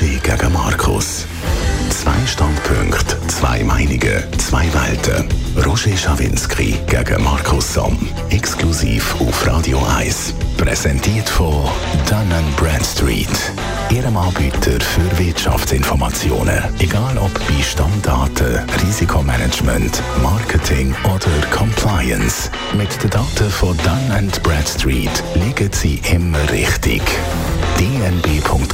Roger gegen Markus. Zwei Standpunkte, zwei Meinungen, zwei Welten. Roger Schawinski gegen Markus Somm. Exklusiv auf Radio 1. Präsentiert von Dun Bradstreet. Ihrem Anbieter für Wirtschaftsinformationen. Egal ob bei Stammdaten, Risikomanagement, Marketing oder Compliance. Mit den Daten von Dun Bradstreet liegen Sie immer richtig. dnb.com/ch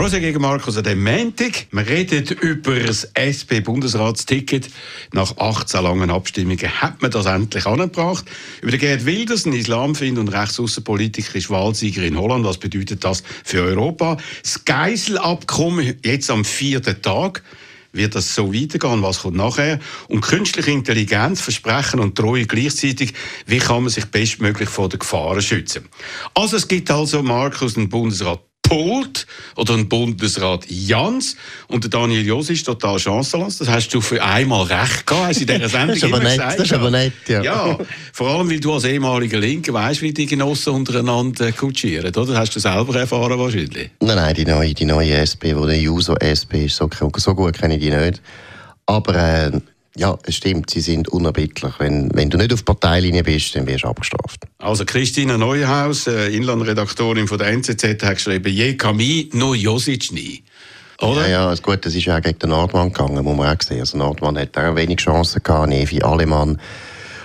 Rosa gegen Markus an dem Montag. Wir reden über das SP-Bundesratsticket. Nach 18 langen Abstimmungen hat man das endlich angebracht. Über den Gerd Wilders, ein Islamfind und Rechtsaußenpolitiker, ist Wahlsieger in Holland. Was bedeutet das für Europa? Das Geiselabkommen jetzt am vierten Tag wird das so weitergehen, was kommt nachher? Und künstliche Intelligenz, Versprechen und Treue gleichzeitig, wie kann man sich bestmöglich vor den Gefahren schützen? Also es gibt also, Markus, einen Bundesrat Pult oder ein Bundesrat Jans und der Daniel Jos ist total chancenlos. Das hast du für einmal recht gehabt, hast in dieser Sendung das ist aber nett, gesagt. Das ist aber nett, ja. ja. Vor allem, weil du als ehemaliger Linke weißt, wie die Genossen untereinander kutschieren, oder? Hast du selber erfahren wahrscheinlich? Nein, nein, die neue, die neue SP, die der Juso SP ist, so, so gut kenne ich die nicht. Aber äh, ja, es stimmt, sie sind unerbittlich. Wenn, wenn du nicht auf Parteilinie bist, dann wirst du abgestraft. Also Christina Neuhaus, äh, Inlandredaktorin von der NZZ, hat geschrieben, je Kami, nur Josic nie. Oder? Ja, ja, gut, das ist ja auch gegen den Nordmann gegangen, muss man auch sehen. Also Nordmann hat auch wenig Chancen gehabt, Nevi Alemann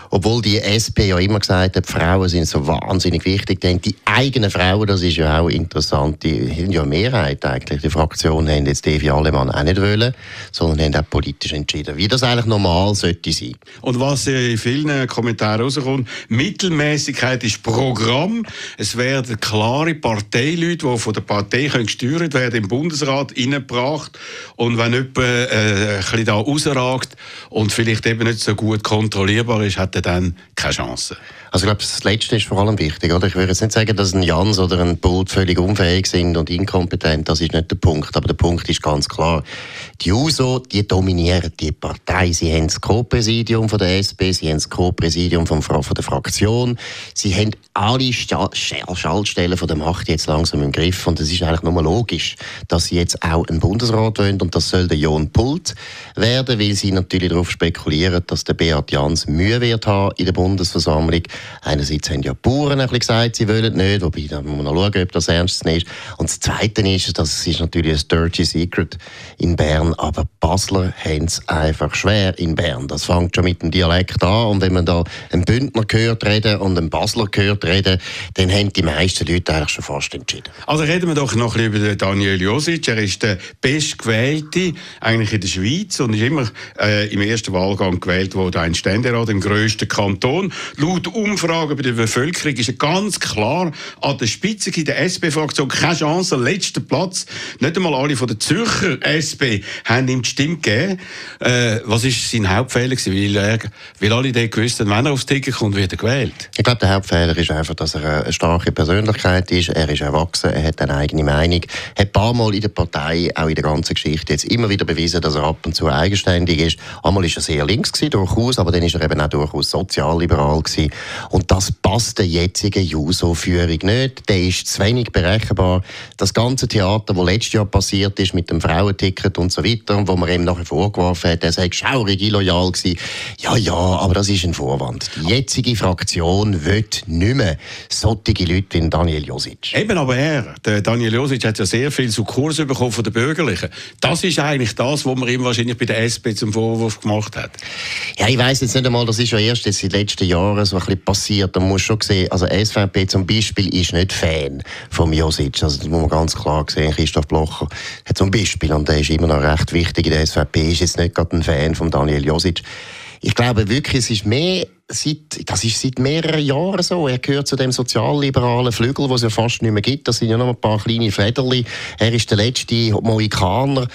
obwohl die SP ja immer gesagt hat, Frauen sind so wahnsinnig wichtig, denn die eigenen Frauen, das ist ja auch interessant, die sind ja Mehrheit eigentlich. Die Fraktion haben jetzt Evi Allemann auch nicht wollen, sondern haben auch politisch entschieden, wie das eigentlich normal sollte sein. Und was in vielen Kommentaren rauskommt, Mittelmäßigkeit ist Programm. Es werden klare Parteileute, die von der Partei können gesteuert werden, im Bundesrat reingebracht. Und wenn jemand äh, ein bisschen da rausragt und vielleicht eben nicht so gut kontrollierbar ist, hat dann keine Chance. Also ich glaube, das Letzte ist vor allem wichtig. Oder? Ich würde jetzt nicht sagen, dass ein Jans oder ein Bult völlig unfähig sind und inkompetent. Das ist nicht der Punkt. Aber der Punkt ist ganz klar. Die USO, die dominieren die Partei. Sie haben das Co-Präsidium der SP, sie haben das Co-Präsidium von der Fraktion. Sie haben alle Schaltstellen von der Macht jetzt langsam im Griff. Und es ist eigentlich nur logisch, dass sie jetzt auch einen Bundesrat wollen. Und das soll der Jon Pult werden, weil sie natürlich darauf spekulieren, dass der Beat Jans Mühe wird haben in der Bundesversammlung. Einerseits haben ja die Bauern ein bisschen gesagt, sie wollen nicht, wobei da muss man schauen, ob das ernst ist. Und das Zweite ist, das ist natürlich ein dirty secret in Bern, aber Basler haben es einfach schwer in Bern. Das fängt schon mit dem Dialekt an und wenn man da einen Bündner hört reden und einen Basler hört reden, dann haben die meisten Leute eigentlich schon fast entschieden. Also reden wir doch noch ein bisschen über Daniel Josic. Er ist der bestgewählte eigentlich in der Schweiz und ist immer äh, im ersten Wahlgang gewählt worden, ein Ständerat im grössten Kanton. Laut Umfragen bei der Bevölkerung ist ganz klar an der Spitze in der SP-Fraktion keine Chance, letzter Platz. Nicht einmal alle von der Zürcher SP haben ihm die Stimme gegeben. Äh, was ist sein Hauptfehler? Weil, er, weil alle die gewusst haben, wenn er aufs Ticket kommt, wird er gewählt. Ich glaube, der Hauptfehler ist einfach, dass er eine starke Persönlichkeit ist. Er ist erwachsen, er hat eine eigene Meinung. Er hat ein paar Mal in der Partei, auch in der ganzen Geschichte, jetzt immer wieder bewiesen, dass er ab und zu eigenständig ist. Einmal war er sehr links gewesen, durchaus, aber dann ist er eben auch durchaus sozialliberal gewesen. Und das passt der jetzigen Juso-Führung nicht. Der ist zu wenig berechenbar. Das ganze Theater, das letztes Jahr passiert ist mit dem Frauenticket und so weiter, wo man ihm nachher vorgeworfen hat, er sei schaurig illoyal gewesen. Ja, ja, aber das ist ein Vorwand. Die jetzige Fraktion will nicht mehr solche Leute wie Daniel Josic. Eben, aber er, der Daniel Josic, hat ja sehr viel Sukkurs bekommen von den Bürgerlichen. Das ist eigentlich das, was man ihm wahrscheinlich bei der SP zum Vorwurf gemacht hat. Ja, ich weiß jetzt nicht einmal, das ist ja erst in den letzten Jahren so ein bisschen passiert. Da muss schon sehen, also SVP zum Beispiel ist nicht Fan von Josic. Also das muss man ganz klar sehen. Christoph Blocher hat zum Beispiel, und der ist immer noch recht wichtig in der SVP, ist jetzt nicht gerade ein Fan von Daniel Josic. Ich glaube wirklich, es ist mehr seit, das ist seit mehreren Jahren so. Er gehört zu dem sozialliberalen Flügel, den es ja fast nicht mehr gibt. Das sind ja noch ein paar kleine Federli. Er ist der letzte Mohikaner.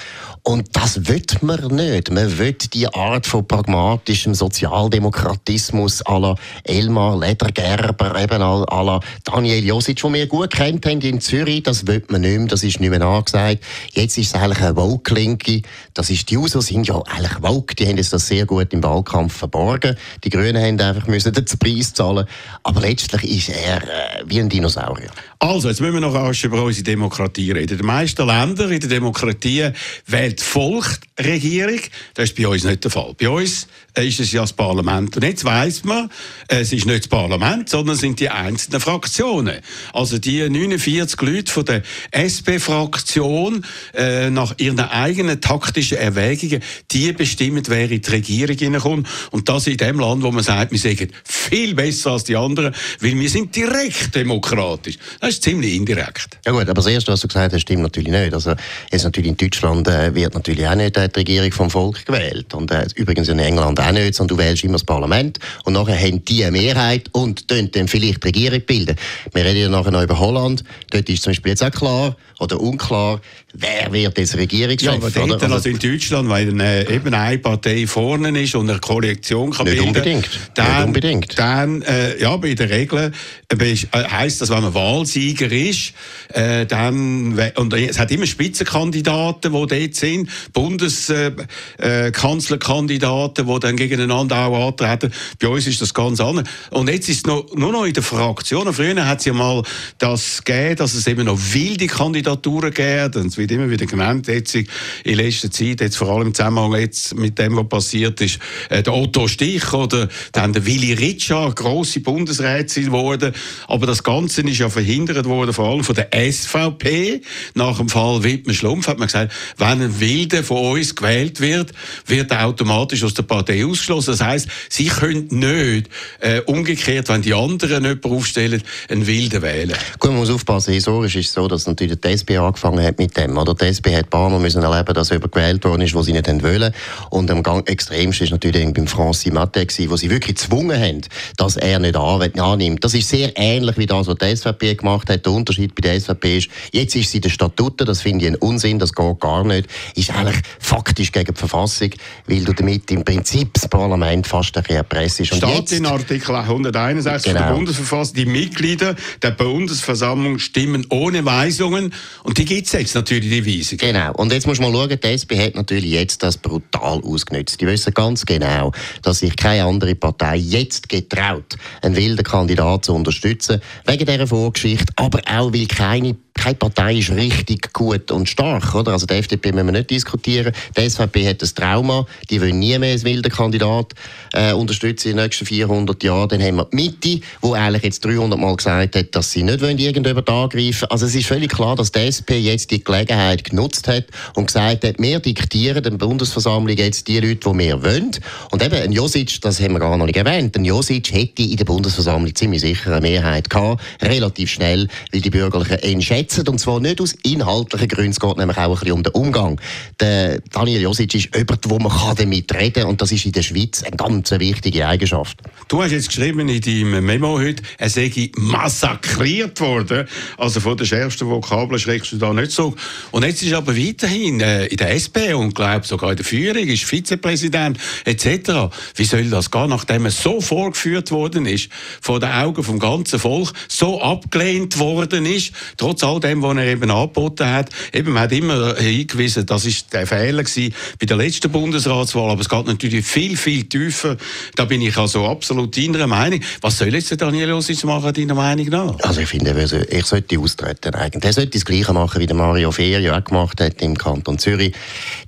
Und das will man nicht. Man will die Art von pragmatischem Sozialdemokratismus à la Elmar Ledergerber, eben à la Daniel Josic, den wir gut kennt haben in Zürich. Das will man nicht mehr. Das ist nicht mehr angesagt. Jetzt ist es eigentlich eine Woke-Linke. Das ist die Usos sind ja eigentlich Woke. Die haben das sehr gut im Wahlkampf verborgen. Die Grünen haben haben einfach müssen den Preis zahlen. Aber letztlich ist er äh, wie ein Dinosaurier. Also, jetzt müssen wir noch rasch über unsere Demokratie reden. Den meisten Ländern in der Demokratie wählt Volk Regierung. Das ist bei uns nicht der Fall. Bei uns ist es ja das Parlament. Und jetzt weiss man, es ist nicht das Parlament, sondern es sind die einzelnen Fraktionen. Also die 49 Leute von der SP-Fraktion äh, nach ihren eigenen taktischen Erwägungen, die bestimmen, wer in die Regierung hineinkommt. Und das in dem Land, wo man sagt, wir sind viel besser als die anderen, weil wir sind direkt demokratisch. Das ist ziemlich indirekt. Ja gut, aber das Erste, was du gesagt hast, stimmt natürlich nicht. Also jetzt natürlich in Deutschland äh, wird natürlich auch nicht äh, die Regierung vom Volk gewählt. Und äh, übrigens in England auch nicht, sondern du wählst immer das Parlament und nachher haben die eine Mehrheit und dann vielleicht die Regierung bilden. Wir reden ja nachher noch über Holland. Dort ist zum Beispiel jetzt auch klar oder unklar, wer wird jetzt Regierungschef. Ja, aber dort, also, also in Deutschland, weil äh, eben eine Partei vorne ist und eine Koalition kann nicht bilden. Unbedingt. Dann, nicht unbedingt. Dann, äh, ja, bei der Regel äh, heisst das, wenn man Wahlsieger ist, äh, dann, und es hat immer Spitzenkandidaten, die dort sind, Bundeskanzlerkandidaten, äh, äh die dann gegeneinander auch antreten. Bei uns ist das ganz anders. Und jetzt ist es noch, nur noch in den Fraktionen. Früher hat es ja mal das gegeben, dass es eben noch wilde Kandidaturen gegeben. Es wird immer wieder genannt, jetzt in letzter Zeit, jetzt vor allem im Zusammenhang jetzt mit dem, was passiert ist, äh, der Otto Stich oder dann der Willy Ritscher, grosse Bundesrätin geworden. Aber das Ganze ist ja verhindert worden, vor allem von der SVP. Nach dem Fall Wittmann Schlumpf hat man gesagt, wenn ein Wilder von uns gewählt wird, wird er automatisch aus der Partei ausgeschlossen. Das heisst, sie können nicht äh, umgekehrt, wenn die anderen jemanden aufstellen, einen Wilden wählen. Gut, man muss aufpassen, historisch ist es so, dass natürlich die SP angefangen hat mit dem. Oder die SP hat ein müssen erleben, dass jemand gewählt worden ist, wo sie nicht wollen. Und am extremsten ist natürlich beim Francis Matte wo sie wirklich gezwungen haben, dass er nicht annimmt. Das ist sehr ähnlich wie das, was die SVP gemacht hat. Der Unterschied bei der SVP ist, jetzt ist sie den Statuten, das finde ich ein Unsinn, das geht gar nicht. Ist eigentlich faktisch gegen die Verfassung, weil du damit im Prinzip das Parlament fast ein bisschen erpresst. Steht jetzt, in Artikel 161 genau. der Bundesverfassung, die Mitglieder der Bundesversammlung stimmen ohne Weisungen und die gibt es jetzt natürlich, die Weisung. Genau, und jetzt muss man schauen, die SP hat natürlich jetzt das brutal ausgenutzt. Die wissen ganz genau, dass sich keine andere Partei jetzt getraut, einen wilden Kandidat zu unterstützen, wegen dieser Vorgeschichte, aber auch, weil keine keine Partei ist richtig gut und stark, oder? Also die FDP müssen wir nicht diskutieren. Die SVP hat ein Trauma, die will nie mehr als wilder Kandidat äh, unterstützen in den nächsten 400 Jahren. Dann haben wir die Mitte, die eigentlich jetzt 300 Mal gesagt hat, dass sie nicht irgendjemand angreifen Also es ist völlig klar, dass die SP jetzt die Gelegenheit genutzt hat und gesagt hat, wir diktieren der Bundesversammlung jetzt die Leute, die wir wollen. Und eben, ein Josic, das haben wir gar noch nicht erwähnt, ein Josic hätte in der Bundesversammlung ziemlich sicher eine Mehrheit gehabt, relativ schnell, weil die Bürgerlichen ihn schätzen und zwar nicht aus inhaltlichen Gründen, es geht nämlich auch ein bisschen um den Umgang. Der Daniel Josic ist jemand, wo man damit reden kann und das ist in der Schweiz eine ganz wichtige Eigenschaft. Du hast jetzt geschrieben in deinem Memo heute, er sei massakriert worden, also von den schärfsten Vokabeln schreckst du da nicht so. Und jetzt ist aber weiterhin äh, in der SP und glaube sogar in der Führung, ist Vizepräsident etc. Wie soll das gehen, nachdem er so vorgeführt worden ist, vor den Augen vom ganzen Volk, so abgelehnt worden ist, trotz all dem, was er eben angeboten hat. Eben, man hat immer hingewiesen, das ist der Fehler gewesen bei der letzten Bundesratswahl, aber es geht natürlich viel, viel tiefer. Da bin ich also absolut deiner Meinung. Was soll jetzt der Daniel Josic machen, deiner Meinung nach? Also ich finde, er sollte austreten eigentlich. Er sollte das Gleiche machen, wie der Mario Ferio auch gemacht hat im Kanton Zürich.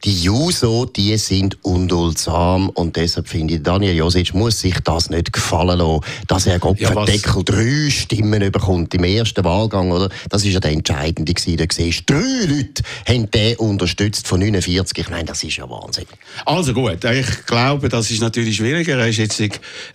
Die Juso, die sind unduldsam und deshalb finde ich, Daniel Josic muss sich das nicht gefallen lassen, dass er Gott ja, Deckel drei Stimmen bekommt im ersten Wahlgang, oder? Das ist ja der entscheidende gewesen. Da siehst drei Leute haben den unterstützt von 49. Ich meine, das ist ja Wahnsinn. Also gut, ich glaube, das ist natürlich schwieriger. Er ist jetzt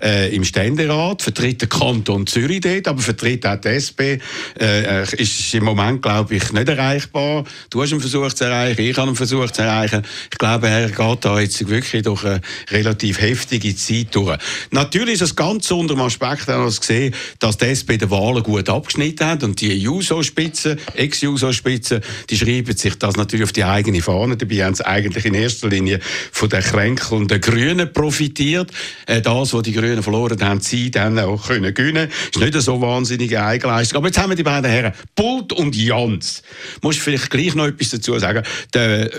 äh, im Ständerat, vertritt den Kanton Zürich dort, aber vertritt auch die SP. Äh, ist im Moment, glaube ich, nicht erreichbar. Du hast ihn versucht zu erreichen, ich habe ihn versucht zu erreichen. Ich glaube, er geht da jetzt wirklich durch eine relativ heftige Zeit durch. Natürlich ist es ganz unter dem Aspekt dass die SP die Wahlen gut abgeschnitten hat und die Juso-Spitze Ex-Juso-Spitze, die schreiben sich das natürlich auf die eigene Fahne. Dabei haben sie eigentlich in erster Linie von den kränkelnden Grünen profitiert. Äh, das, was die Grünen verloren haben, sie dann auch können gewinnen. Ist nicht so wahnsinnige Eigenleistung. Aber jetzt haben wir die beiden Herren, Pult und Jans. Muss ich vielleicht gleich noch etwas dazu sagen. Der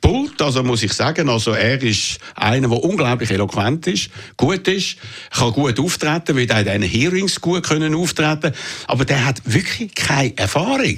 Pult, also muss ich sagen, also er ist einer, der unglaublich eloquent ist, gut ist, kann gut auftreten, wird auch in diesen Hearings gut können auftreten aber der hat wirklich keine Erfahrung.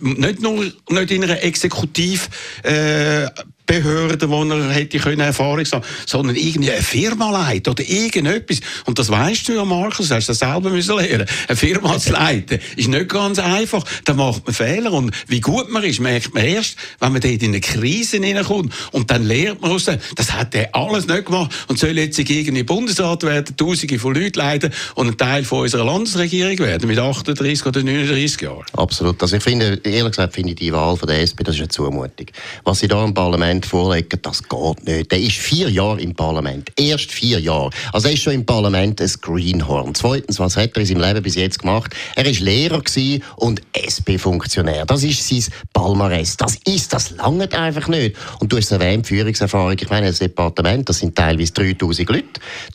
Nicht nur nicht in einer Exekutiv äh, Behörden, wo er hätte können Erfahrung haben, sondern irgendwie eine Firma leiten oder irgendetwas. Und das weißt du ja, Markus, hast du das selber müssen lernen. Eine Firma zu leiten ist nicht ganz einfach. Da macht man Fehler. Und wie gut man ist, merkt man erst, wenn man dort in eine Krise hineinkommt. Und dann lernt man aus dem, das hat er alles nicht gemacht und soll jetzt irgendwie Bundesrat werden, Tausende von Leuten leiten und ein Teil von unserer Landesregierung werden mit 38 oder 39 Jahren. Absolut. Also ich finde, ehrlich gesagt, finde ich die Wahl von der SP, das ist eine Zumutung. Was sie da im Parlament Parlament vorlegen, das geht nicht. Der ist vier Jahre im Parlament. Erst vier Jahre. Also er ist schon im Parlament ein Greenhorn. Zweitens, was hat er in seinem Leben bis jetzt gemacht? Er ist Lehrer und SP-Funktionär. Das ist sein Palmares. Das ist, das langt einfach nicht. Und du hast erwähnt, Führungserfahrung. Ich meine, das Departement, das sind teilweise 3000 Leute.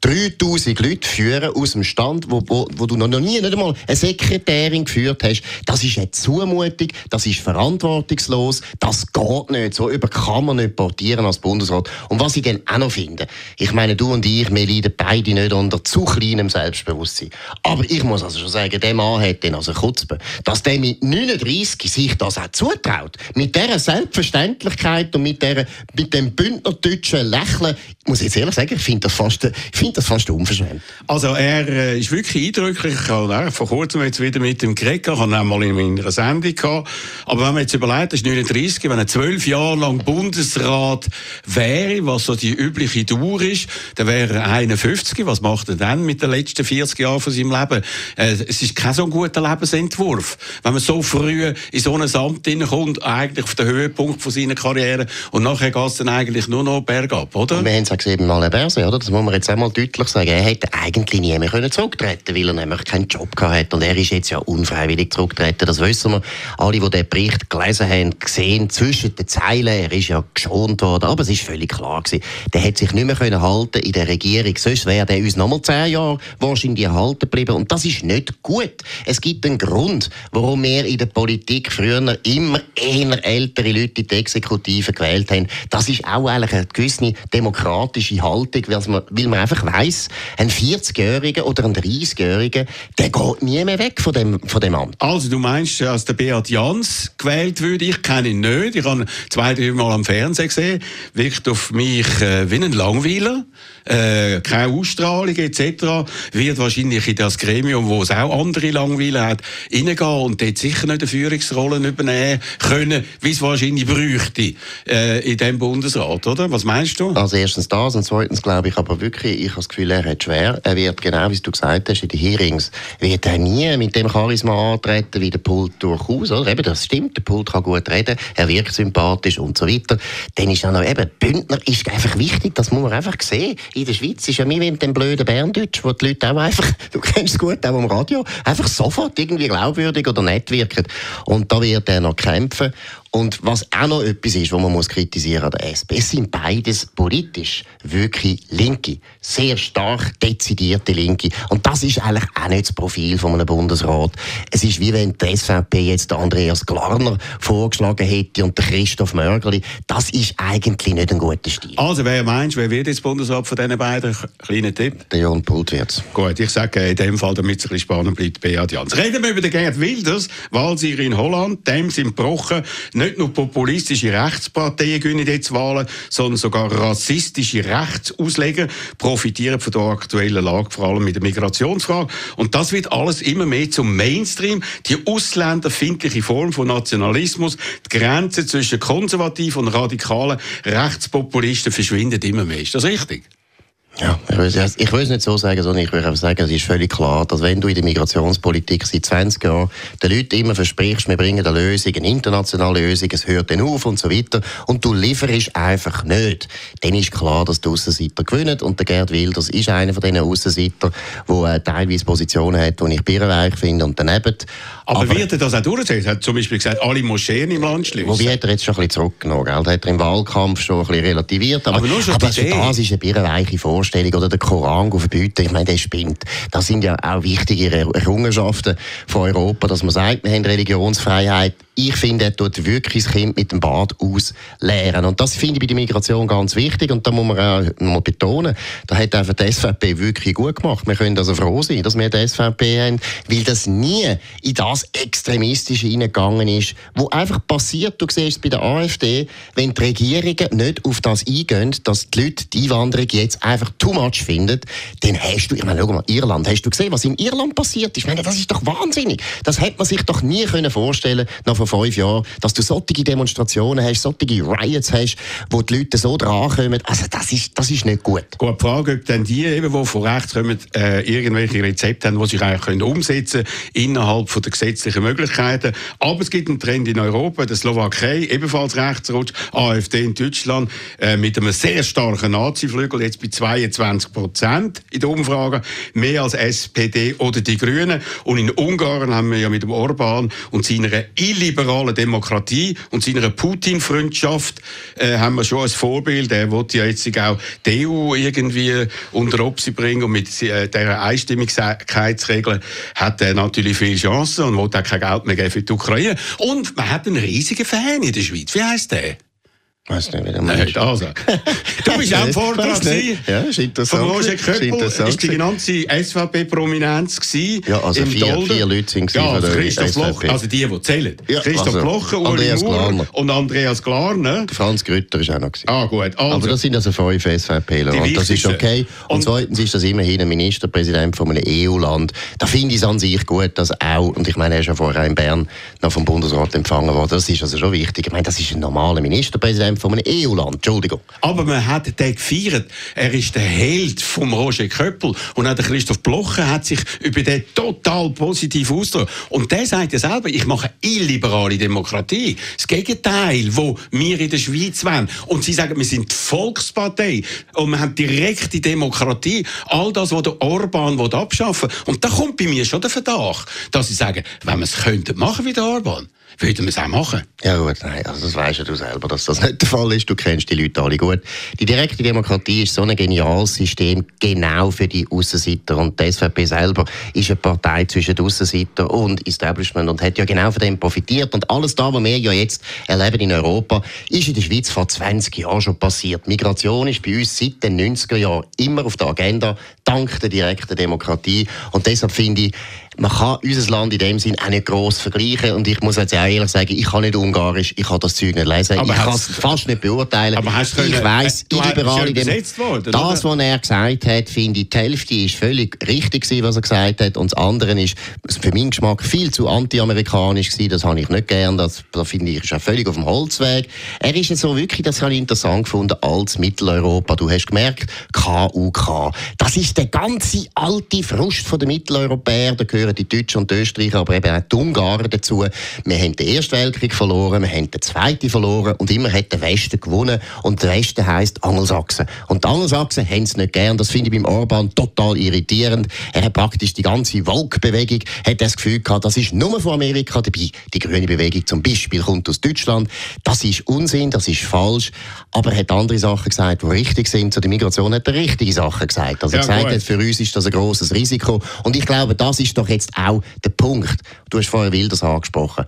3000 Leute führen aus dem Stand, wo, wo, wo du noch nie, nicht einmal eine Sekretärin geführt hast. Das ist eine Zumutung, das ist verantwortungslos, das geht nicht. So über kann man nicht portieren als Bundesrat. Und was ich dann auch noch finde, ich meine, du und ich, wir leiden beide nicht unter zu kleinem Selbstbewusstsein. Aber ich muss also schon sagen, der Mann hat dann also Kutzbe. Dass der mit 39 sich das auch zutraut, mit dieser Selbstverständlichkeit und mit, der, mit dem bündnerdeutschen Lächeln, muss ich jetzt ehrlich sagen, ich finde das, fast, das fast unverschämt. Also er äh, ist wirklich eindrücklich. Ich habe vor kurzem jetzt wieder mit ihm geredet, ich habe auch mal in meiner Sendung gehabt. Aber wenn man jetzt überlegt, er ist 39, wenn er zwölf Jahre lang Bundesrat Bundesrat wäre, was so die übliche Dauer ist, dann wäre er 51. Was macht er dann mit den letzten 40 Jahren von seinem Leben? Äh, es ist kein so guter Lebensentwurf. Wenn man so früh in so ein Amt hineinkommt, eigentlich auf den Höhepunkt von seiner Karriere, und nachher geht es dann eigentlich nur noch bergab, oder? Und wir haben es gesehen mal Berse, oder? Das muss man jetzt einmal deutlich sagen. Er hätte eigentlich nie mehr können zurücktreten weil er nämlich keinen Job gehabt hat. Und er ist jetzt ja unfreiwillig zurückgetreten. Das wissen wir. Alle, die den Bericht gelesen haben, gesehen, zwischen den Zeilen, er ist ja geschont worden. Aber es ist völlig klar gewesen, der hat sich nicht mehr können halten in der Regierung. Sonst wäre der uns noch mal zehn Jahre wahrscheinlich erhalten geblieben. Und das ist nicht gut. Es gibt einen Grund, warum wir in der Politik früher immer eher ältere Leute in die Exekutive gewählt haben. Das ist auch eigentlich eine gewisse demokratische Haltung, weil man, weil man einfach weiss, ein 40-Jähriger oder ein 30-Jähriger, der geht nie mehr weg von dem, von dem Amt. Also du meinst, dass der Beat Jans gewählt würde? Ich kenne ihn nicht. Ich habe zwei, drei Mal am Fernsehen Fernsehen gesehen, wirkt auf mich äh, wie ein Langweiler, äh, keine Ausstrahlung etc. Wird wahrscheinlich in das Gremium, wo es auch andere Langweiler hat, reingehen und dort sicher nicht eine Führungsrolle übernehmen können, wie es wahrscheinlich bräuchte äh, in diesem Bundesrat, oder? Was meinst du? Also erstens das und zweitens glaube ich aber wirklich, ich habe das Gefühl, er hat schwer. Er wird genau, wie du gesagt hast, in den Hearings, wird er nie mit dem Charisma antreten wie der Pult durchaus, oder? Eben, das stimmt, der Pult kann gut reden, er wirkt sympathisch und so weiter. Dann ist auch noch eben, Bündner ist einfach wichtig, das muss man einfach sehen. In der Schweiz ist ja wie mit dem blöden Berndeutsch, wo die Leute auch einfach, du kennst es gut, auch am Radio, einfach sofort irgendwie glaubwürdig oder nett wirken. Und da wird er noch kämpfen. Und was auch noch etwas ist, was man muss kritisieren an der SP, es sind beides politisch wirklich Linke. Sehr stark dezidierte Linke. Und das ist eigentlich auch nicht das Profil von einem Bundesrat. Es ist wie wenn die SVP jetzt Andreas Glarner vorgeschlagen hätte und der Christoph Mörgeli. Das ist eigentlich nicht ein guter Stil. Also, wer meinst wer wird jetzt Bundesrat von diesen beiden? Kleiner Tipp. Der Jon Pult wird's. Gut, ich sage in dem Fall, damit es ein bisschen spannend bleibt, Beat Jans. Reden wir über den Gerd Wilders, Wahlsieger in Holland. Dem sind gebrochen nicht nur populistische Rechtsparteien gewinnen jetzt Wahlen, sondern sogar rassistische Rechtsausleger profitieren von der aktuellen Lage, vor allem mit der Migrationsfrage. Und das wird alles immer mehr zum Mainstream. Die ausländerfindliche Form von Nationalismus, die Grenze zwischen konservativen und radikalen Rechtspopulisten verschwindet immer mehr. Ist das richtig? Ja, ich will, es nicht so sagen, sondern ich will einfach sagen, es ist völlig klar, dass wenn du in der Migrationspolitik seit 20 Jahren den Leuten immer versprichst, wir bringen eine Lösung, eine internationale Lösung, es hört dann auf und so weiter, und du lieferst einfach nicht, dann ist klar, dass die Aussenseiter gewinnen. Und der Gerd Wilders ist einer von diesen Aussenseiter, der äh, teilweise Positionen hat, die ich birrenweich finde und daneben. Aber, aber wird er das auch durchsetzen? Er hat zum Beispiel gesagt, alle Moscheen im Land schließen. Wobei hat er jetzt schon ein bisschen zurückgenommen. Gell? hat er im Wahlkampf schon ein bisschen relativiert. Aber, aber, nur schon aber das ist eine birrenweiche Vorstellung. Oder der Koran verbieten, ich meine, der spinnt. Das sind ja auch wichtige Errungenschaften von Europa, dass man sagt, wir haben Religionsfreiheit ich finde, er tut wirklich das Kind mit dem Bad ausleeren. Und das finde ich bei der Migration ganz wichtig. Und da muss man auch mal betonen, da hat einfach die SVP wirklich gut gemacht. Wir können also froh sein, dass wir die SVP haben, weil das nie in das Extremistische hineingegangen ist, wo einfach passiert, du siehst es bei der AfD, wenn die Regierungen nicht auf das eingehen, dass die Leute die Einwanderung jetzt einfach too much finden, dann hast du, ich meine, schau mal, Irland, hast du gesehen, was in Irland passiert ist? Ich meine, das ist doch wahnsinnig. Das hätte man sich doch nie können vorstellen können, vor fünf Jahren, dass du solche Demonstrationen hast, solche Riots hast, wo die Leute so drankommen. Also das ist, das ist nicht gut. Gut, die Frage, ob dann die, eben, die von rechts kommen, äh, irgendwelche Rezepte haben, die sich eigentlich können umsetzen können innerhalb von der gesetzlichen Möglichkeiten. Aber es gibt einen Trend in Europa, der Slowakei, ebenfalls rechtsrutsch, AfD in Deutschland, äh, mit einem sehr starken Nazi-Flügel, jetzt bei 22 Prozent in der Umfrage, mehr als SPD oder die Grünen. Und in Ungarn haben wir ja mit dem Orban und seiner illiberalen liberalen Demokratie und seiner Putin-Freundschaft äh, haben wir schon als Vorbild. Er wollte ja jetzt auch die EU irgendwie unter Obsi bringen und mit äh, dieser Einstimmigkeitsregel hat er natürlich viele Chancen und wollte auch kein Geld mehr geben für die Ukraine. Und man hat einen riesigen Fan in der Schweiz. Wie heißt der? Weiß nicht, wie der Mensch. Also. Du bist auch im Vortrag Ja, ist interessant. Von Roger Köppel ist die ganze SVP-Prominenz Ja, also vier, vier Leute sind Ja, also Christoph Loch, also die, die zählen. Ja, Christoph also, Locher, Uli Moore und Andreas Glarner. Franz Grütter ist auch noch gewesen. Ah, gut. Also, Aber das sind also fünf SVPler und das ist okay. Und, und, zweitens ist das immerhin ein Ministerpräsident von einem EU-Land. Da finde ich es an sich gut, dass auch, und ich meine, er ist ja vorher in Bern noch vom Bundesrat empfangen worden, das ist also schon wichtig. Ich meine, das ist ein normaler Ministerpräsident Präsident von einem EU-Land. Entschuldigung. Aber man hat den gefeiert. Er ist der Held von Roger Köppel. Und auch Christoph Blocher hat sich über den total positiv ausgedrückt. Und der sagt ja selber, ich mache illiberale Demokratie. Das Gegenteil, wo wir in der Schweiz wollen. Und sie sagen, wir sind die Volkspartei. Und wir haben direkte Demokratie. All das, was der Orban abschaffen will. Und da kommt bei mir schon der Verdacht, dass sie sagen, wenn wir es könnten machen wie der Orban, würden wir es auch machen. Ja gut, nein, also das weißt ja du selber, dass das nicht der Fall ist. Du kennst die Leute alle gut. Die direkte Demokratie ist so ein geniales System genau für die Aussenseiter. Und die SVP selber ist eine Partei zwischen Aussenseiter und Establishment und hat ja genau von dem profitiert. Und alles das, was wir ja jetzt erleben in Europa, ist in der Schweiz vor 20 Jahren schon passiert. Migration ist bei uns seit den 90er Jahren immer auf der Agenda, dank der direkten Demokratie. Und deshalb finde ich, man kann unser Land in dem Sinn auch nicht gross vergleichen. Und ich muss jetzt auch ehrlich sagen, ich kann nicht Ungarisch, ich kann das Zeug nicht lesen, aber ich kann es fast nicht beurteilen. Aber hast ich weiss, äh, illiberal in dem... Worden, das, was er gesagt hat, finde ich, die Hälfte ist völlig richtig gewesen, was er gesagt hat. Und das andere ist für meinen Geschmack viel zu anti-amerikanisch gewesen. Das habe ich nicht gern. Das, das finde ich, ist auch völlig auf dem Holzweg. Er ist so wirklich, das habe ich interessant gefunden, als Mitteleuropa. Du hast gemerkt, KUK. Das ist der ganze alte Frust von den Mitteleuropäern. Da gehören die Deutschen und die Österreicher, aber eben auch die Ungarn dazu. Wir haben den Ersten Weltkrieg verloren, wir haben den Zweiten verloren und immer hat der Westen gewonnen. Und der Westen heisst Angelsachsen. Und die Angelsachsen haben es nicht gern. Das finde ich beim Orban total irritierend. Er hat praktisch die ganze Volk-Bewegung, hat das Gefühl gehabt, das ist nur von Amerika dabei. Die grüne Bewegung zum Beispiel kommt aus Deutschland. Das ist Unsinn, das ist falsch. Aber er hat andere Sachen gesagt, die richtig sind. Zu der Migration hat er richtige Sachen gesagt. Also ja, er gesagt hat, für uns ist das ein grosses Risiko. Und ich glaube, das ist doch jetzt auch der Punkt. Du hast vorher Wilders angesprochen.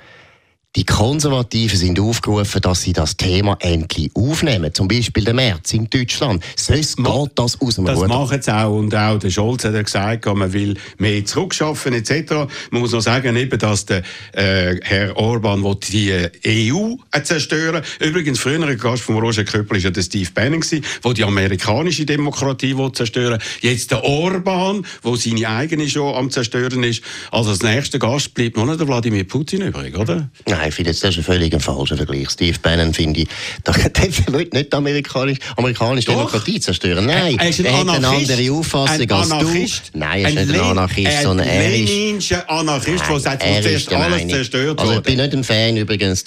Die Konservativen sind aufgerufen, dass sie das Thema endlich aufnehmen. Zum Beispiel der März in Deutschland. Sonst geht das aus dem Das Ruder. machen sie auch. Und auch der Scholz hat gesagt, man will mehr zurückschaffen etc. Man muss noch sagen, eben, dass der äh, Herr Orban die äh, EU zerstören Übrigens, früher ein Gast von Roger Köppel war ja der Steve Bannon, der die amerikanische Demokratie zerstören Jetzt der Orban, der seine eigene schon am zerstören ist. Also als nächster Gast bleibt noch nicht der Wladimir Putin übrig, oder? Nein Nein, ich finde, das ist ein völlig falscher Vergleich. Steve Bannon finde ich, der will nicht die amerikanische, amerikanische Demokratie zerstören. Nein, er, ist ein er hat eine andere Auffassung ein als Anarchist. du. Nein, er ist ein nicht ein Anarchist, sondern er ist... Ein Anarchist, der sagt, er zuerst alles zerstört Also ich bin nicht ein Fan, übrigens,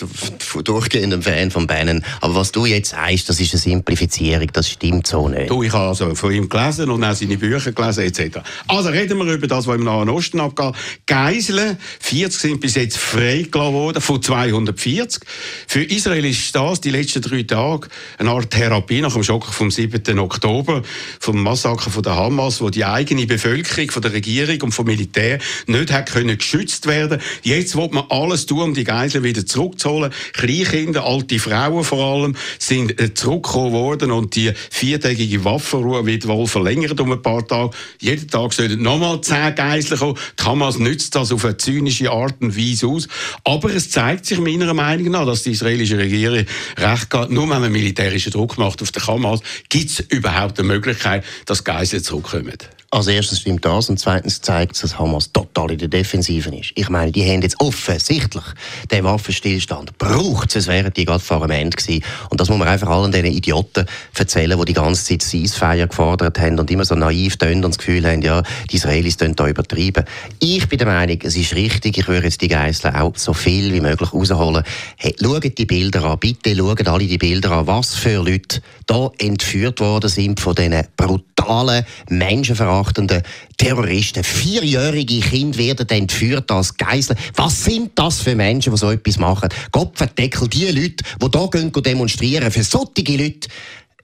durchgehend ein Fan von Bannon, aber was du jetzt sagst, das ist eine Simplifizierung, das stimmt so nicht. Du, ich habe also von ihm gelesen und auch seine Bücher gelesen etc. Also reden wir über das, was im Nahen Osten abgeht. Geiseln, 40 sind bis jetzt freigelassen worden, von 240. Für Israel ist das die letzten drei Tage eine Art Therapie nach dem Schock vom 7. Oktober, vom Massaker von der Hamas, wo die eigene Bevölkerung von der Regierung und vom Militär nicht hat können geschützt werden. Jetzt wird man alles tun, um die Geiseln wieder zurückzuholen. Kleinkinder, alte Frauen vor allem, sind äh, zurückgekommen worden und die viertägige Waffenruhe wird wohl verlängert um ein paar Tage. Jeden Tag sollen nochmal zehn Geiseln kommen. Die Hamas nützt das auf eine zynische Art und Weise aus. Aber es zeigt sich meiner Meinung nach, dass die israelische Regierung recht hat. Nur wenn man militärischen Druck macht auf die Hamas, gibt es überhaupt eine Möglichkeit, dass Geiseln zurückkommen. Als erstes stimmt das und zweitens zeigt es, dass Hamas total in der Defensive ist. Ich meine, die haben jetzt offensichtlich den Waffenstillstand braucht, es wären die gerade vor dem Ende gewesen. Und das muss man einfach allen diesen Idioten erzählen, die die ganze Zeit Ceasefire gefordert haben und immer so naiv tun und das Gefühl haben, ja, die Israelis tun da übertrieben. Ich bin der Meinung, es ist richtig, ich würde jetzt die Geiseln auch so viel wie möglich rausholen. Hey, schaut die Bilder an, bitte schaut alle die Bilder an, was für Leute da entführt worden sind von diesen brutalen menschenverachtenden Terroristen. Vierjährige Kinder werden entführt als Geiseln. Was sind das für Menschen, die so etwas machen? Gott die Leute, die hier demonstrieren. Für solche Leute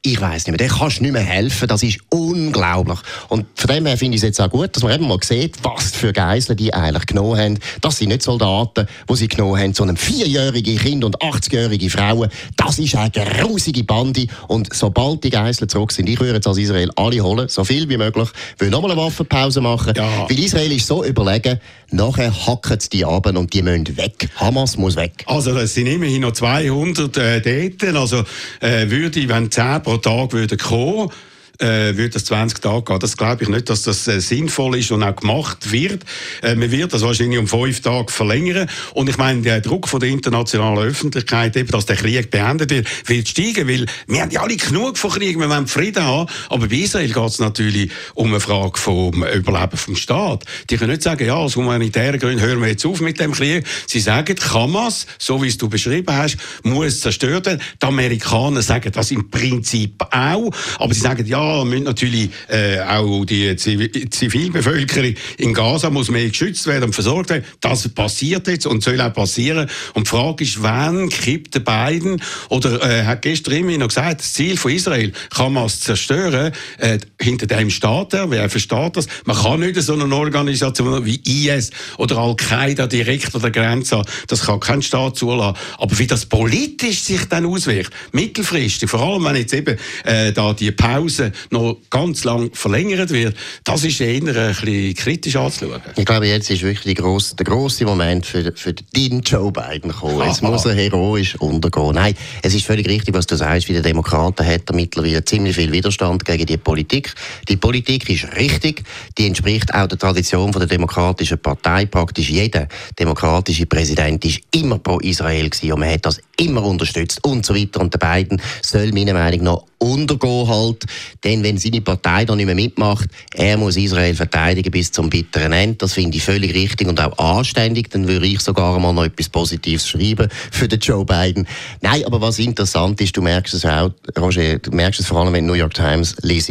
ich weiß nicht mehr, der kannst du nicht mehr helfen, das ist unglaublich. Und von dem her finde ich es jetzt auch gut, dass man eben mal sieht, was für Geiseln die eigentlich genommen haben. Das sind nicht Soldaten, die sie genommen haben, sondern vierjährige Kinder und 80-jährige Frauen. Das ist eine grusige Bande. Und sobald die Geiseln zurück sind, ich würde jetzt als Israel alle holen, so viel wie möglich, will nochmal eine Waffenpause machen, ja. weil Israel ist so überlegen, nachher hacken sie die ab und die müssen weg. Hamas muss weg. Also es sind immerhin noch 200 äh, dort, also äh, würde, wenn 10 Tag würden kommen äh, würde es 20 Tage gehen. Das glaube ich nicht, dass das äh, sinnvoll ist und auch gemacht wird. Äh, man wird das wahrscheinlich um fünf Tage verlängern. Und ich meine, der Druck von der internationalen Öffentlichkeit, eben, dass der Krieg beendet wird, wird steigen, weil wir haben ja alle genug von Krieg, wir wollen Frieden haben. Aber bei Israel geht es natürlich um eine Frage vom Überleben vom Staat. Die können nicht sagen, ja, aus humanitären Gründen hören wir jetzt auf mit dem Krieg. Sie sagen, Hamas, so wie es du beschrieben hast, muss zerstört werden. Die Amerikaner sagen das im Prinzip auch. Aber sie sagen, ja, müssen natürlich äh, auch die Zivilbevölkerung in Gaza muss mehr geschützt werden und versorgt werden. Das passiert jetzt und soll auch passieren. Und die Frage ist, wann kippt der Biden oder äh, hat gestern immer noch gesagt, das Ziel von Israel kann man es zerstören. Äh, hinter dem steht er, wer versteht das? Man kann nicht so eine Organisation wie IS oder Al-Qaida direkt an der Grenze haben. Das kann kein Staat zulassen. Aber wie das politisch sich dann auswirkt, mittelfristig, vor allem wenn jetzt eben äh, da die Pause noch ganz lang verlängert wird, das ist eher ein bisschen kritisch anzuschauen. Ich glaube, jetzt ist wirklich grosse, der grosse Moment für, für den Joe Biden gekommen. Jetzt muss er heroisch untergehen. Nein, es ist völlig richtig, was du sagst. Wie der Demokraten hat er mittlerweile ziemlich viel Widerstand gegen die Politik. Die Politik ist richtig. Die entspricht auch der Tradition von der demokratischen Partei. Praktisch jeder demokratische Präsident ist immer pro Israel gewesen und man hat das immer unterstützt und so weiter. Und der Biden soll meiner Meinung nach untergehen halt. Denn wenn seine Partei da nicht mehr mitmacht, er muss Israel verteidigen bis zum bitteren Ende. Das finde ich völlig richtig und auch anständig. Dann würde ich sogar mal noch etwas Positives schreiben für den Joe Biden. Nein, aber was interessant ist, du merkst es auch, Roger, du merkst es vor allem, wenn New York Times liest.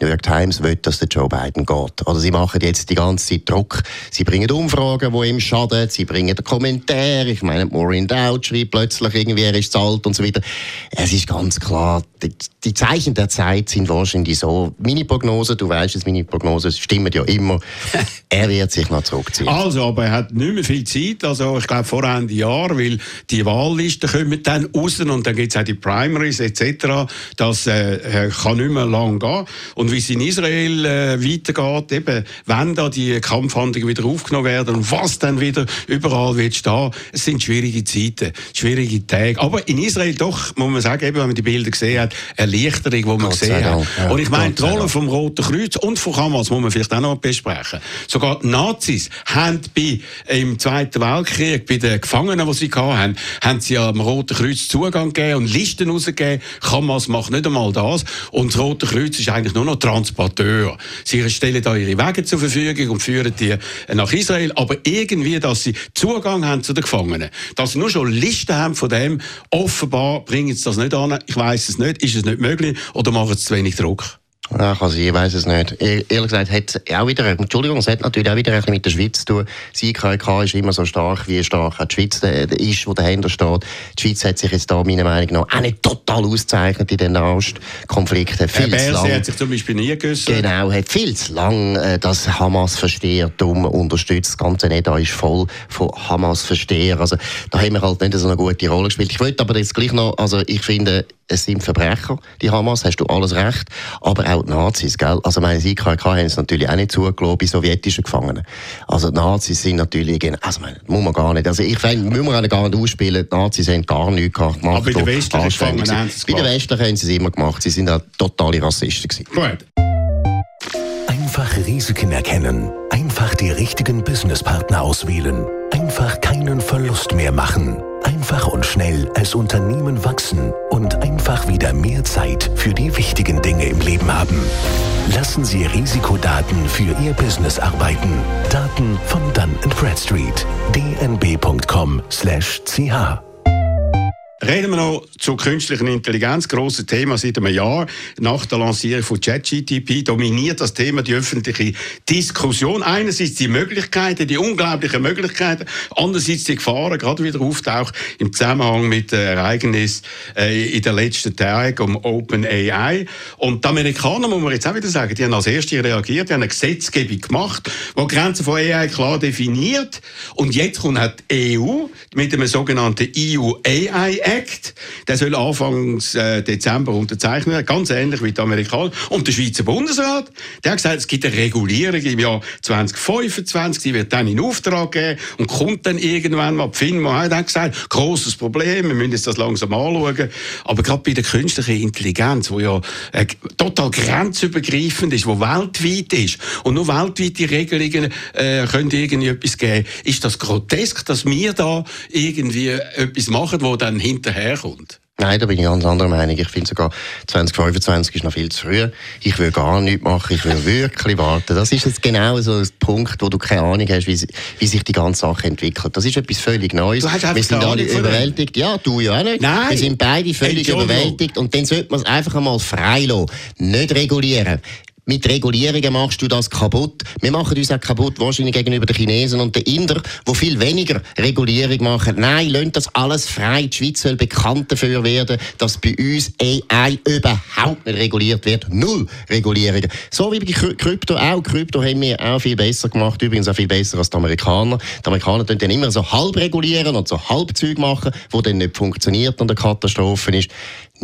New York Times will, dass der Joe Biden geht. Also sie machen jetzt die ganze Zeit Druck. Sie bringen Umfragen, die ihm schaden. Sie bringen Kommentare. Ich meine, Maureen Dowd schreibt plötzlich irgendwie, er ist zu alt und so weiter. Es ist ganz klar, die Zeichen der Zeit sind wahrscheinlich so. Meine Prognose, du weißt es, meine Prognose stimmen ja immer. er wird sich noch zurückziehen. Also, aber er hat nicht mehr viel Zeit. Also, ich glaube, vor Ende Jahr, weil die Wahllisten kommen dann raus und dann gibt es auch die Primaries etc. Das äh, kann nicht mehr lang gehen. Und wie es in Israel äh, weitergeht, eben, wenn da die Kampfhandlungen wieder aufgenommen werden und was dann wieder überall wird stehen, es sind schwierige Zeiten, schwierige Tage. Aber in Israel doch, muss man sagen, eben, wenn man die Bilder gesehen hat, Erleichterung, die man Gott gesehen hat. Ja. Und ich meine, die Rolle vom Roten Kreuz und von Hamas muss man vielleicht auch noch besprechen. Sogar die Nazis haben bei, im Zweiten Weltkrieg, bei den Gefangenen, die sie hatten, haben sie ja dem Roten Kreuz Zugang gegeben und Listen rausgegeben. Hamas macht nicht einmal das. Und das Rote Kreuz ist eigentlich nur noch Transporteur. Sie stellen da ihre Wege zur Verfügung und führen die nach Israel. Aber irgendwie, dass sie Zugang haben zu den Gefangenen, dass sie nur schon Listen haben von dem, offenbar bringen sie das nicht an. Ich weiß es nicht. Ist es nicht möglich? Oder machen sie zu wenig Druck? Ja, kann sein, ich weiß es nicht. E- Ehrlich gesagt, hat auch wieder, Entschuldigung, es hat natürlich auch wieder ein bisschen mit der Schweiz zu tun. Das IKK ist immer so stark, wie stark auch die Schweiz äh, ist, wo dahinter steht. Die Schweiz hat sich jetzt da, meiner Meinung nach, auch nicht total ausgezeichnet in den Nahostkonflikten. Herr Viel zu Berse lang. hat sich zum Beispiel nie gegessen. Genau, hat viel zu lang äh, das Hamas-Verstehertum unterstützt. Das ganze Neda ist voll von Hamas-Versteher. Also, da haben wir halt nicht so eine gute Rolle gespielt. Ich wollte aber jetzt gleich noch, also ich finde, es sind Verbrecher, die Hamas, hast du alles recht, aber auch die Nazis, gell? Also meine, das IKK haben es natürlich auch nicht zugelassen bei sowjetischen Gefangenen. Also die Nazis sind natürlich, also meine, muss man gar nicht, also ich finde, müssen wir auch gar nicht ausspielen, die Nazis haben gar nichts gemacht. Aber bei den westlichen Gefangenen haben sie es Bei den gemacht. Westlichen haben sie es immer gemacht, sie sind auch totale Rassisten gewesen. Gut. Einfach Risiken erkennen. Einfach die richtigen Businesspartner auswählen. Einfach keinen Verlust mehr machen. Einfach und schnell als Unternehmen wachsen und einfach wieder mehr Zeit für die wichtigen Dinge im Leben haben. Lassen Sie Risikodaten für Ihr Business arbeiten. Daten von Dun Bradstreet. dnb.com/ch Reden wir noch zur künstlichen Intelligenz. Grosses Thema seit einem Jahr. Nach der Lancierung von ChatGTP dominiert das Thema die öffentliche Diskussion. Einerseits die Möglichkeiten, die unglaublichen Möglichkeiten, andererseits die Gefahren, gerade wieder auftaucht im Zusammenhang mit den Ereignissen äh, in den letzten Tagen um OpenAI. Und die Amerikaner, muss man jetzt auch wieder sagen, die haben als Erste reagiert, die haben eine Gesetzgebung gemacht, die Grenzen von AI klar definiert. Und jetzt kommt die EU mit dem sogenannten EU AI Act. Der soll Anfang äh, Dezember unterzeichnet werden, ganz ähnlich wie die Amerikaner. Und der Schweizer Bundesrat, der hat gesagt, es gibt eine Regulierung im Jahr 2025, die wird dann in Auftrag geben und kommt dann irgendwann mal. Die FINMA hat gesagt, grosses Problem, wir müssen jetzt das langsam anschauen. Aber gerade bei der künstlichen Intelligenz, wo ja äh, total grenzübergreifend ist, wo weltweit ist und nur weltweite Regelungen äh, können irgendwie etwas geben, ist das grotesk, dass wir da irgendwie etwas machen, wo dann hinterherkommt. Nein, da bin ich ganz anderer Meinung. Ich finde sogar 2025 ist noch viel zu früh. Ich will gar nichts machen, ich will wirklich warten. Das ist jetzt genau so ein Punkt, wo du keine Ahnung hast, wie, wie sich die ganze Sache entwickelt. Das ist etwas völlig Neues. Du hast Wir sind alle überwältigt. Ja, du ja auch nicht. Nein. Wir sind beide völlig überwältigt und dann sollte man es einfach einmal frei lassen. Nicht regulieren. Mit Regulierungen machst du das kaputt. Wir machen uns auch kaputt, wahrscheinlich gegenüber den Chinesen und den Indern, die viel weniger Regulierung machen. Nein, lasst das alles frei. Die Schweiz soll bekannt dafür werden, dass bei uns AI überhaupt nicht reguliert wird. Null Regulierungen. So wie bei Kry- Krypto auch. Krypto haben wir auch viel besser gemacht. Übrigens auch viel besser als die Amerikaner. Die Amerikaner tun dann immer so halb regulieren und so halb Zeug machen, wo dann nicht funktioniert und eine Katastrophe ist.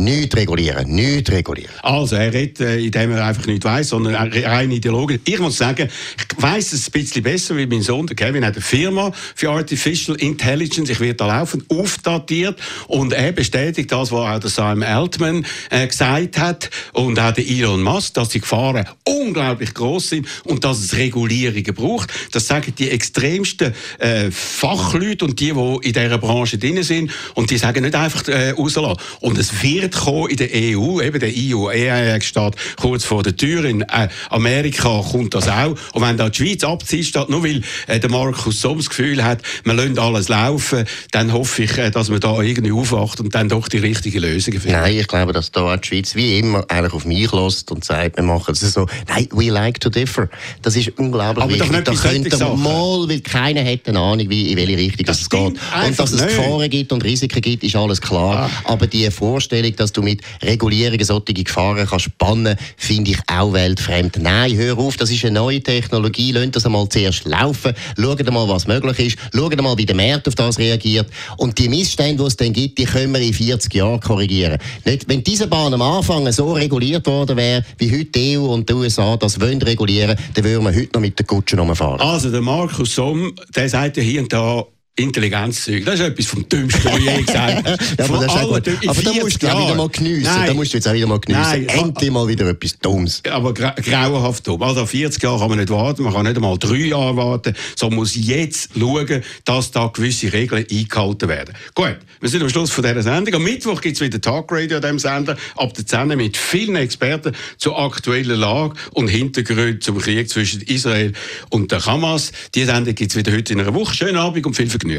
Nicht regulieren, nicht regulieren. Also, er redet, äh, indem er einfach nicht weiß, sondern er- rein ideologisch. Ich muss sagen, ich weiß es ein bisschen besser, wie mein Sohn, der Kevin, hat eine Firma für Artificial Intelligence. Ich werde da laufend aufdatiert und er bestätigt das, was auch der Sam Altman äh, gesagt hat und auch der Elon Musk, dass die Gefahren unglaublich groß sind und dass es Regulierungen braucht. Das sagen die extremsten äh, Fachleute und die, die in dieser Branche drin sind und die sagen nicht einfach äh, rauslassen. Und es wird kommen in der EU, eben der EU AI steht kurz vor der Tür. In äh, Amerika kommt das auch. Und wenn da die Schweiz abzieht, statt nur weil äh, der Markus Somm das Gefühl hat, wir lassen alles laufen, dann hoffe ich, äh, dass man da irgendwie aufwacht und dann doch die richtige Lösung findet. Nein, ich glaube, dass da die Schweiz wie immer eigentlich auf mich lässt und sagt, wir machen es so. Nein, we like to differ. Das ist unglaublich Aber doch wichtig. nicht Da könnte Sachen. mal, weil keiner hat eine Ahnung, wie, in welche Richtung Das es geht. Und dass es. Gefahren gibt und Risiken gibt, ist alles klar. Ah. Aber die Vorstellung, dass du mit Regulierungen solche Gefahren kannst spannen, finde ich auch weltfremd. Nein, hör auf, das ist eine neue Technologie. Lasst das einmal zuerst laufen. Schaut mal, was möglich ist. Schaut mal, wie der Markt auf das reagiert. Und die Missstände, die es dann gibt, die können wir in 40 Jahren korrigieren. Nicht, wenn diese Bahn am Anfang so reguliert worden wäre, wie heute die EU und die USA das wollen regulieren, dann würden wir heute noch mit der Kutsche rumfahren. Also der Markus Somm, der sagt ja hier und da, Intelligenzzeug. Das ist etwas vom Dümmsten, was ich je gesagt habe. ja, aber, das aber da musst du auch wieder mal geniessen. Nein. Da musst du jetzt auch wieder mal geniessen. Nein. Endlich mal wieder etwas Dummes. Aber gra grauenhaft dumm. Also 40 Jahre kann man nicht warten, man kann nicht einmal drei Jahre warten, sondern muss jetzt schauen, dass da gewisse Regeln eingehalten werden. Gut, wir sind am Schluss von dieser Sendung. Am Mittwoch gibt es wieder Talkradio an diesem Sender, ab der 10 mit vielen Experten zur aktuellen Lage und Hintergründen zum Krieg zwischen Israel und der Hamas. Die Sendung gibt es wieder heute in einer Woche. Schönen Abend und viel Vergnügen.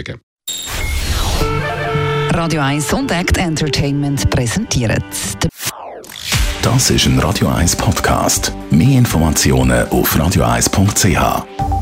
Radio 1 und Act Entertainment präsentiert. Das ist ein Radio 1 Podcast. Mehr Informationen auf radio1.ch.